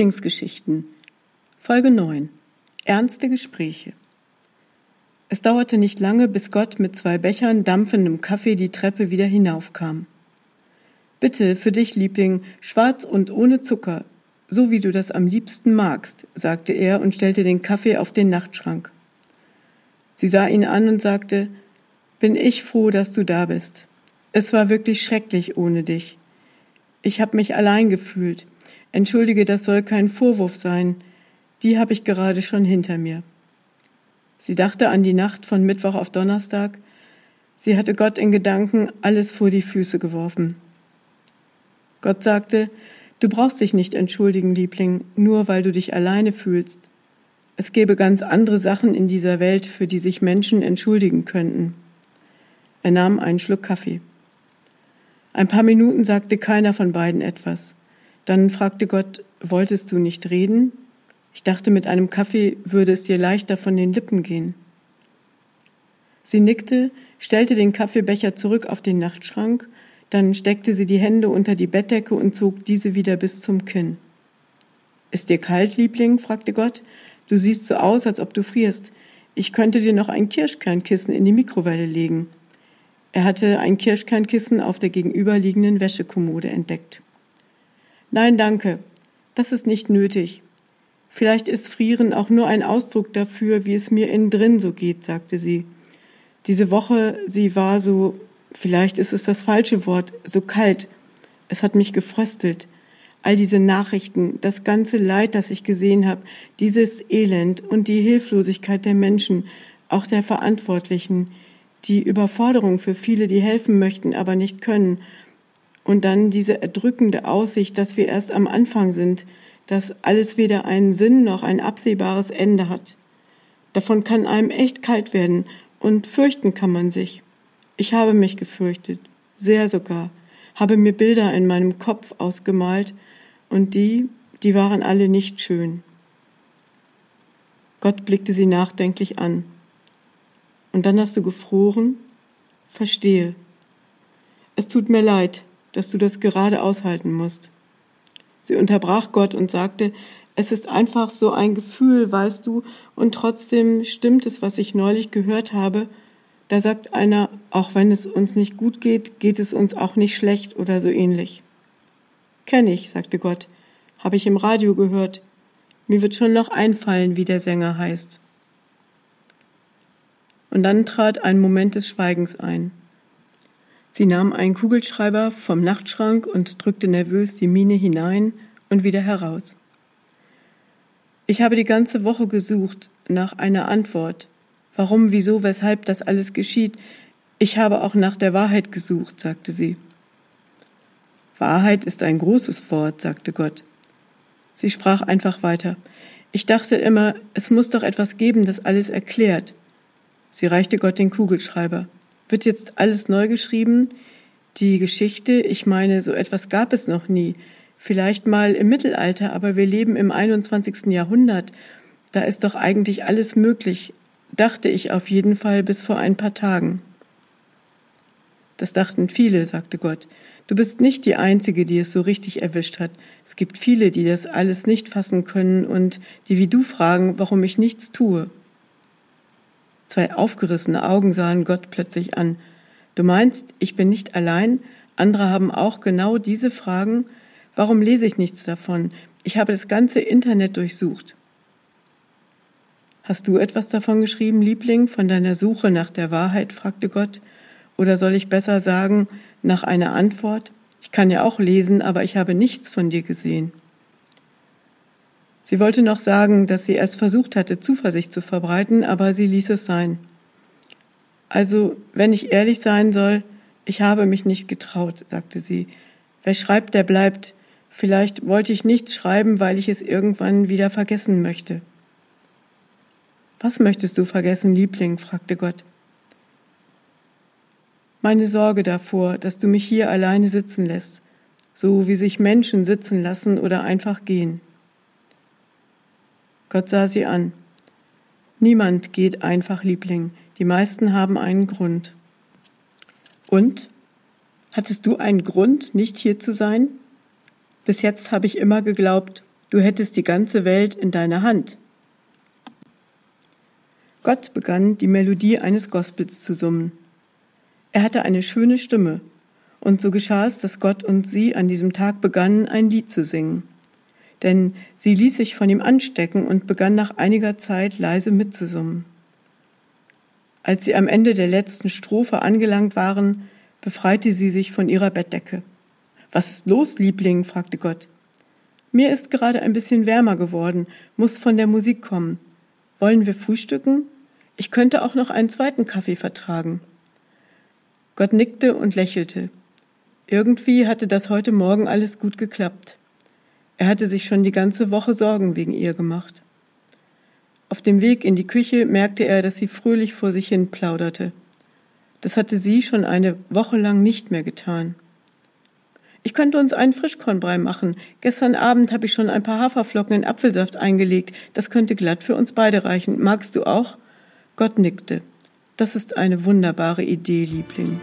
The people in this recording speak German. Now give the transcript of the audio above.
Lieblingsgeschichten. Folge 9. Ernste Gespräche. Es dauerte nicht lange, bis Gott mit zwei Bechern dampfendem Kaffee die Treppe wieder hinaufkam. Bitte, für dich, Liebling, schwarz und ohne Zucker, so wie du das am liebsten magst, sagte er und stellte den Kaffee auf den Nachtschrank. Sie sah ihn an und sagte, bin ich froh, dass du da bist. Es war wirklich schrecklich ohne dich. Ich habe mich allein gefühlt. Entschuldige, das soll kein Vorwurf sein. Die habe ich gerade schon hinter mir. Sie dachte an die Nacht von Mittwoch auf Donnerstag. Sie hatte Gott in Gedanken alles vor die Füße geworfen. Gott sagte, du brauchst dich nicht entschuldigen, Liebling, nur weil du dich alleine fühlst. Es gäbe ganz andere Sachen in dieser Welt, für die sich Menschen entschuldigen könnten. Er nahm einen Schluck Kaffee. Ein paar Minuten sagte keiner von beiden etwas. Dann fragte Gott, wolltest du nicht reden? Ich dachte, mit einem Kaffee würde es dir leichter von den Lippen gehen. Sie nickte, stellte den Kaffeebecher zurück auf den Nachtschrank, dann steckte sie die Hände unter die Bettdecke und zog diese wieder bis zum Kinn. Ist dir kalt, Liebling? fragte Gott. Du siehst so aus, als ob du frierst. Ich könnte dir noch ein Kirschkernkissen in die Mikrowelle legen. Er hatte ein Kirschkernkissen auf der gegenüberliegenden Wäschekommode entdeckt. Nein, danke. Das ist nicht nötig. Vielleicht ist Frieren auch nur ein Ausdruck dafür, wie es mir innen drin so geht, sagte sie. Diese Woche, sie war so, vielleicht ist es das falsche Wort, so kalt. Es hat mich gefröstelt all diese Nachrichten, das ganze Leid, das ich gesehen habe, dieses Elend und die Hilflosigkeit der Menschen, auch der Verantwortlichen, die Überforderung für viele, die helfen möchten, aber nicht können, und dann diese erdrückende Aussicht, dass wir erst am Anfang sind, dass alles weder einen Sinn noch ein absehbares Ende hat. Davon kann einem echt kalt werden, und fürchten kann man sich. Ich habe mich gefürchtet, sehr sogar, habe mir Bilder in meinem Kopf ausgemalt, und die, die waren alle nicht schön. Gott blickte sie nachdenklich an. Und dann hast du gefroren? Verstehe. Es tut mir leid, dass du das gerade aushalten musst. Sie unterbrach Gott und sagte, es ist einfach so ein Gefühl, weißt du, und trotzdem stimmt es, was ich neulich gehört habe. Da sagt einer, auch wenn es uns nicht gut geht, geht es uns auch nicht schlecht oder so ähnlich. Kenn ich, sagte Gott, habe ich im Radio gehört. Mir wird schon noch einfallen, wie der Sänger heißt. Und dann trat ein Moment des Schweigens ein. Sie nahm einen Kugelschreiber vom Nachtschrank und drückte nervös die Mine hinein und wieder heraus. Ich habe die ganze Woche gesucht nach einer Antwort. Warum, wieso, weshalb das alles geschieht. Ich habe auch nach der Wahrheit gesucht, sagte sie. Wahrheit ist ein großes Wort, sagte Gott. Sie sprach einfach weiter. Ich dachte immer, es muss doch etwas geben, das alles erklärt. Sie reichte Gott den Kugelschreiber. Wird jetzt alles neu geschrieben? Die Geschichte, ich meine, so etwas gab es noch nie. Vielleicht mal im Mittelalter, aber wir leben im 21. Jahrhundert. Da ist doch eigentlich alles möglich, dachte ich auf jeden Fall bis vor ein paar Tagen. Das dachten viele, sagte Gott. Du bist nicht die Einzige, die es so richtig erwischt hat. Es gibt viele, die das alles nicht fassen können und die wie du fragen, warum ich nichts tue. Zwei aufgerissene Augen sahen Gott plötzlich an. Du meinst, ich bin nicht allein? Andere haben auch genau diese Fragen? Warum lese ich nichts davon? Ich habe das ganze Internet durchsucht. Hast du etwas davon geschrieben, Liebling, von deiner Suche nach der Wahrheit? fragte Gott. Oder soll ich besser sagen, nach einer Antwort? Ich kann ja auch lesen, aber ich habe nichts von dir gesehen. Sie wollte noch sagen, dass sie erst versucht hatte, Zuversicht zu verbreiten, aber sie ließ es sein. Also, wenn ich ehrlich sein soll, ich habe mich nicht getraut, sagte sie. Wer schreibt, der bleibt. Vielleicht wollte ich nichts schreiben, weil ich es irgendwann wieder vergessen möchte. Was möchtest du vergessen, Liebling? fragte Gott meine Sorge davor, dass du mich hier alleine sitzen lässt, so wie sich Menschen sitzen lassen oder einfach gehen. Gott sah sie an. Niemand geht einfach, Liebling, die meisten haben einen Grund. Und? Hattest du einen Grund, nicht hier zu sein? Bis jetzt habe ich immer geglaubt, Du hättest die ganze Welt in deiner Hand. Gott begann, die Melodie eines Gospels zu summen. Er hatte eine schöne Stimme, und so geschah es, dass Gott und sie an diesem Tag begannen, ein Lied zu singen. Denn sie ließ sich von ihm anstecken und begann nach einiger Zeit leise mitzusummen. Als sie am Ende der letzten Strophe angelangt waren, befreite sie sich von ihrer Bettdecke. Was ist los, Liebling? fragte Gott. Mir ist gerade ein bisschen wärmer geworden, muss von der Musik kommen. Wollen wir frühstücken? Ich könnte auch noch einen zweiten Kaffee vertragen. Gott nickte und lächelte. Irgendwie hatte das heute Morgen alles gut geklappt. Er hatte sich schon die ganze Woche Sorgen wegen ihr gemacht. Auf dem Weg in die Küche merkte er, dass sie fröhlich vor sich hin plauderte. Das hatte sie schon eine Woche lang nicht mehr getan. Ich könnte uns einen Frischkornbrei machen. Gestern Abend habe ich schon ein paar Haferflocken in Apfelsaft eingelegt. Das könnte glatt für uns beide reichen. Magst du auch? Gott nickte. Das ist eine wunderbare Idee, Liebling.